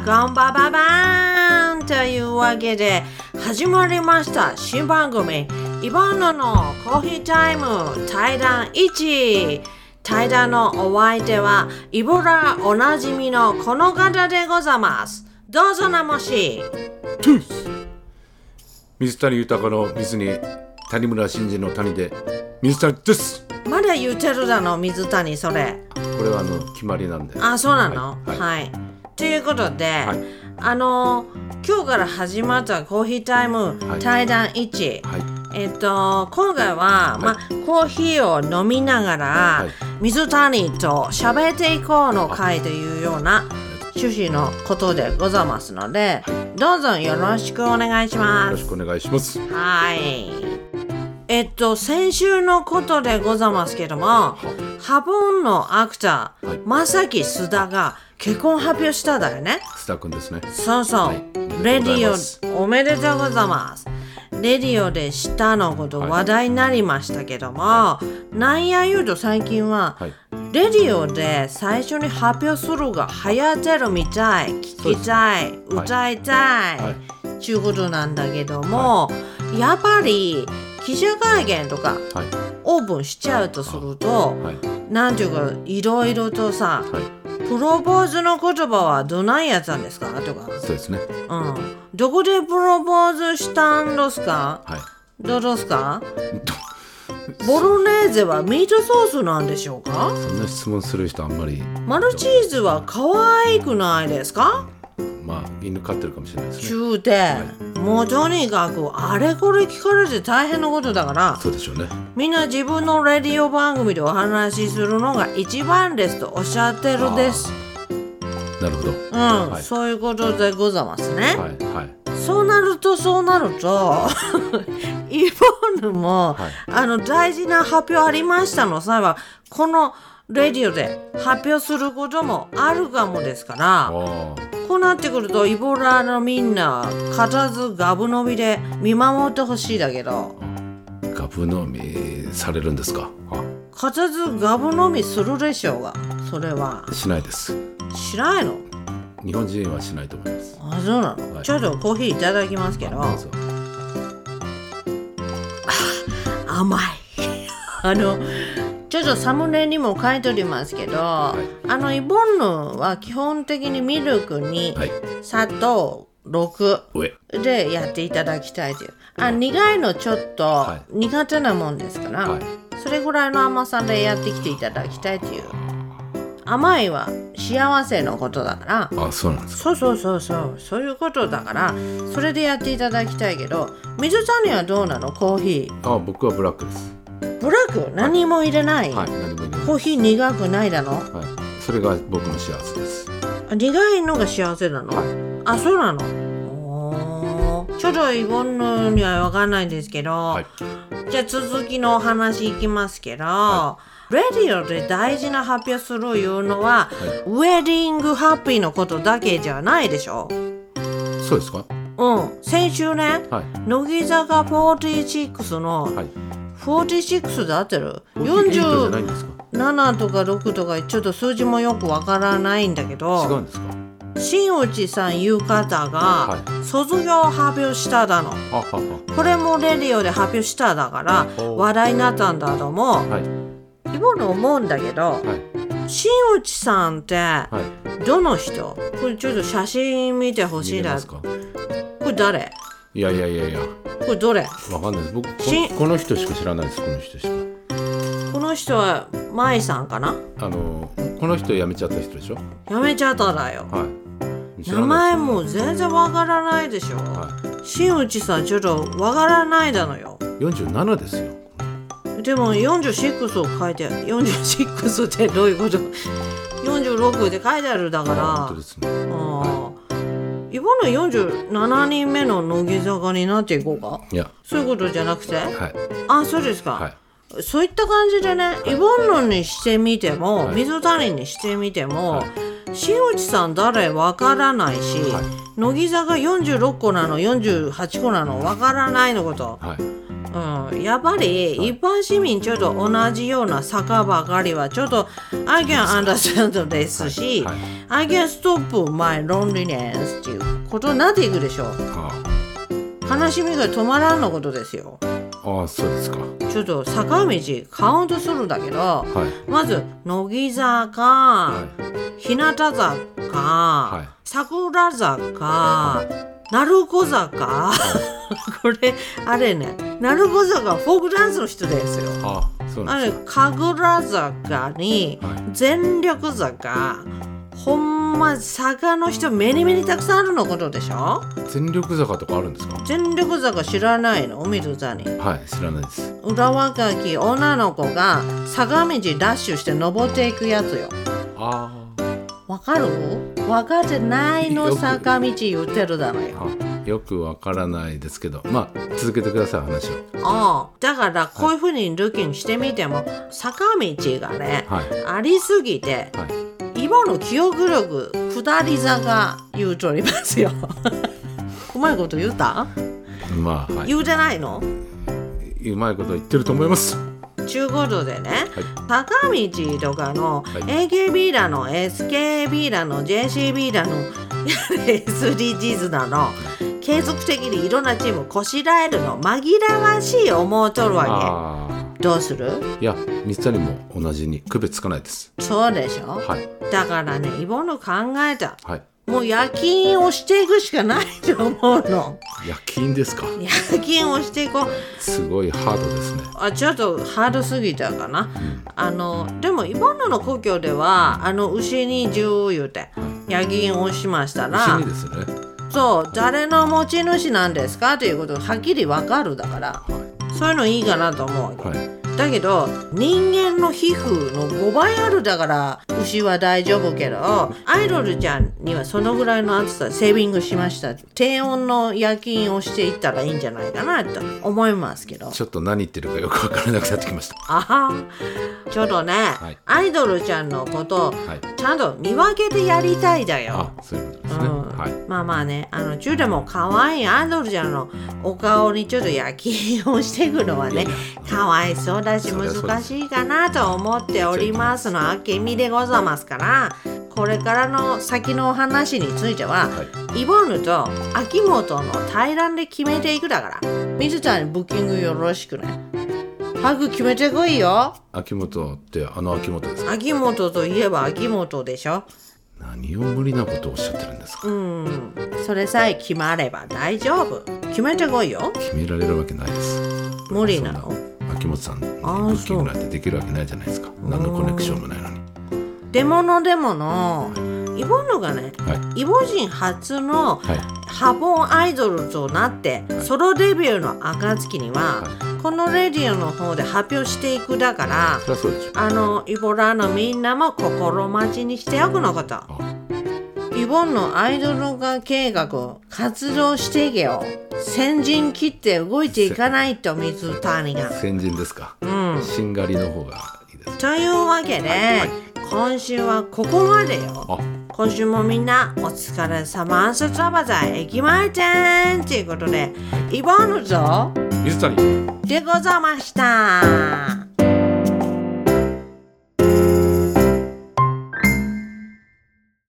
はこんばんばばーんというわけで始まりました新番組。イボンノのコーヒータイム。対談1対談のお相手はイボラおなじみのこの方でございます。どうぞなもし水谷豊の水に谷村新司の谷で。水谷ですまだ言ってるだの水谷それ。これはあの決まりなんで。あそうなの？はい。はい、ということで、はい。あの今日から始まったコーヒータイムはい。対談1、はい。えっと今回は、まあコーヒーを飲みながら、はい。水谷と喋っていこうの会というような趣旨のことでございますので、どうぞよろしくお願いしよます。ろしくお願いします。はい。えっと、先週のことでございますけども、ハボンのアクター、はい。正木須田が結婚発表しただよね。須田くんですね。そうそう。はい。レディオ、おめでとうございます。レディオでしたのこと話題になりましたけども、なんや言うと最近は、はい。レディオで最初に発表するが流行ってるみたい、聞きたい、はい。歌いたい、はちゅうことなんだけども、やっぱり記者会見とかはい。オープンしちゃうとすると、はい。なんていうかいろいろとさ、はい。プロポーズの言葉はどないやつなんですか？とか、そうですね。うん、どこでプロポーズしたんですか？はい。どうですか？どボロネーゼはミートソースなんでしょうか？そんな質問する人あんまり。マルチーズは可愛くないですか？まあ犬飼ってるかもしれないですね。中で、もうとにかくあれこれ聞かれて大変なことだからそうでしょうね。みんな自分のレディオ番組でお話しするのが一番ですとおっしゃってるです。なるほど。うん、はい。そういうことでございますね。はいはい。そうなるとそうなると イボンヌも、はい。あの大事な発表ありましたの際はこのレディオで発表することもあるかもですからあこうなってくるとイボラのみんな固ずガブ伸びで見守ってほしいだけど。あガブ飲みされるんですか？あ。固ずガブ飲みするでしょうがそれは。しないです。しないの？日本人はしないと思います。あそうなの、はい。ちょっとコーヒーいただきますけど。どうぞ。甘い。あのちょっとサムネにも書いておりますけど、い。あのイボンヌは基本的にミルクにはい。砂糖6上。でやっていただきたいという。あ苦いのちょっとは苦手なもんですから、はい。それぐらいの甘さでやってきていただきたいという。甘いは幸せのことだから。あそうなんですか。そうそうそうそう。そういうことだからそれでやっていただきたいけど水谷はどうなの？コーヒあ僕はブラックです。ーブラック何も入れない、はい。何もいない。コーヒー苦くないだの？はい。それが僕の幸せです。あ苦いのが幸せなの、あそうなの？ちょっとイボンヌには分かんないんですけど、はい。じゃあ続きのお話いきますけど、レディオで大事な発表するいうのは、ウェディングハッピーのことだけじゃないでしょ？そうですか？うん。先週ね、はい。乃木坂46のはい46で合ってる？48じゃないんですか？47とか6とかちょっと数字もよくわからないんだけ違どうんですか？新内さんいう方がは卒業発表しただの。あははこれもレディオで発表しただからお話題になったんだと思う。はい。今の思うんだけどはい。新内さんってはい。どの人？これちょっと写真見てほしいな。これ誰？いやいやいやいや。これどれ？わかんないです。僕こしこの人しか知らないですこの人しか。この人は舞さんかな？あのこの人辞めちゃった人でしょ？やめちゃっただよ。はい。知名らない前も全然わからないでしょ、は新内さんちょっとわからないだのよ。い47ですよ。でも46を書いてある46ってどういうこと？46って書いてあるだから。あ本当ですね。ああ今の47人目の乃木坂になっていこうか？いや。そういうことじゃなくて？はい。あそうですか、はい。そういった感じでねイボンヌにしてみても、はい。水谷にしてみても、は新内さん誰わからないし、は乃木坂46個なの48個なのわからないのこと、はい。うん、やっぱり一般市民ちょっと同じような坂ばかりはちょっと I can understand ですし、はい。I can stop my loneliness っていうことになっていくでしょう。あ悲しみが止まらんのことですよ。ああそうですか。ちょっと坂道カウントするんだけどはい。まず乃木坂、は日向坂、い桜坂、鳴子坂、これあれね。鳴子坂フォークダンスの人ですよ。あそうなあれ神楽坂にはい。全力坂。ほんま坂の人目に目にたくさんあるのことでしょ？全力坂とかあるんですか？全力坂知らないの？水座にはい知らないです。裏若き女の子が坂道ダッシュして登っていくやつよ。あわかる？分かってないの坂道言ってるだろよ。あよくわからないですけど。まあ続けてください話を。ああだからこういうふうにルキンしてみても坂道がねはい。ありすぎてはい。今の記憶力下り坂言うとりますよ。うまいこと言った？まあはい。言うてないの？うまいこと言ってると思いますちゅうことでね、は坂道とかのはい。AKB だの SKB だの JCB だの SDGs だの。継続的にいろんなチームこしらえるの。紛らわしい思うとるわけ。どうする？いや水谷も同じに区別つかないです。そうでしょ、はい。だからねイボの考えたはいもう夜勤をしていくしかないと思うの。夜勤ですか。夜勤をしていこう。すごいハードですね。あちょっとハードすぎたかな、あのでもイボンヌの故郷ではあの牛に10言うて夜勤をしましたら牛にですよね。そう誰の持ち主なんですかということがはっきりわかるだからはそういうのいいかなと思う。はいだけど人間の皮膚の5倍あるだから牛は大丈夫けどアイドルちゃんにはそのぐらいの暑さセービングしました。低温の夜勤をしていったらいいんじゃないかなと思いますけど。ちょっと何言ってるかよくわからなくなってきました。あは。ちょっとね、い。アイドルちゃんのことはい。ちゃんと見分けてやりたいだよ。あそういうことですね、うん。はい。まあまあね、あの中でも可愛いアイドルちゃんのお顔にちょっと焼きをしていくのはね、かわいそうだ難しいかなと思っておりますのあけみでございますから、これからの先のお話については、はイボヌと秋元の対談で決めていくだから、水谷ブッキングよろしくね。早く決めてこいよ。秋元ってあの秋元ですか？秋元といえば秋元でしょ。何を無理なことをおっしゃってるんですか、うん。それさえ決まれば大丈夫。決めてこいよ。決められるわけないです。無理なの？そん秋元さんにブッキングなんてできるわけないじゃないですか。何のコネクションもないのに。でものでものイボヌがねはい。イボ人初のはい。ハボンアイドルとなってソロデビューの暁にはこのレディオの方で発表していくだからあのイボラのみんなも心待ちにしておくのことあイボンのアイドル化計画活動していけよ。先陣切って動いていかないと水谷が。先人ですか、うん。しんがりの方がいいですというわけで、今週はここまでよ。あ。今週もみんなお疲れ様スタバザ駅前店ということでイボンヌと水谷。でございました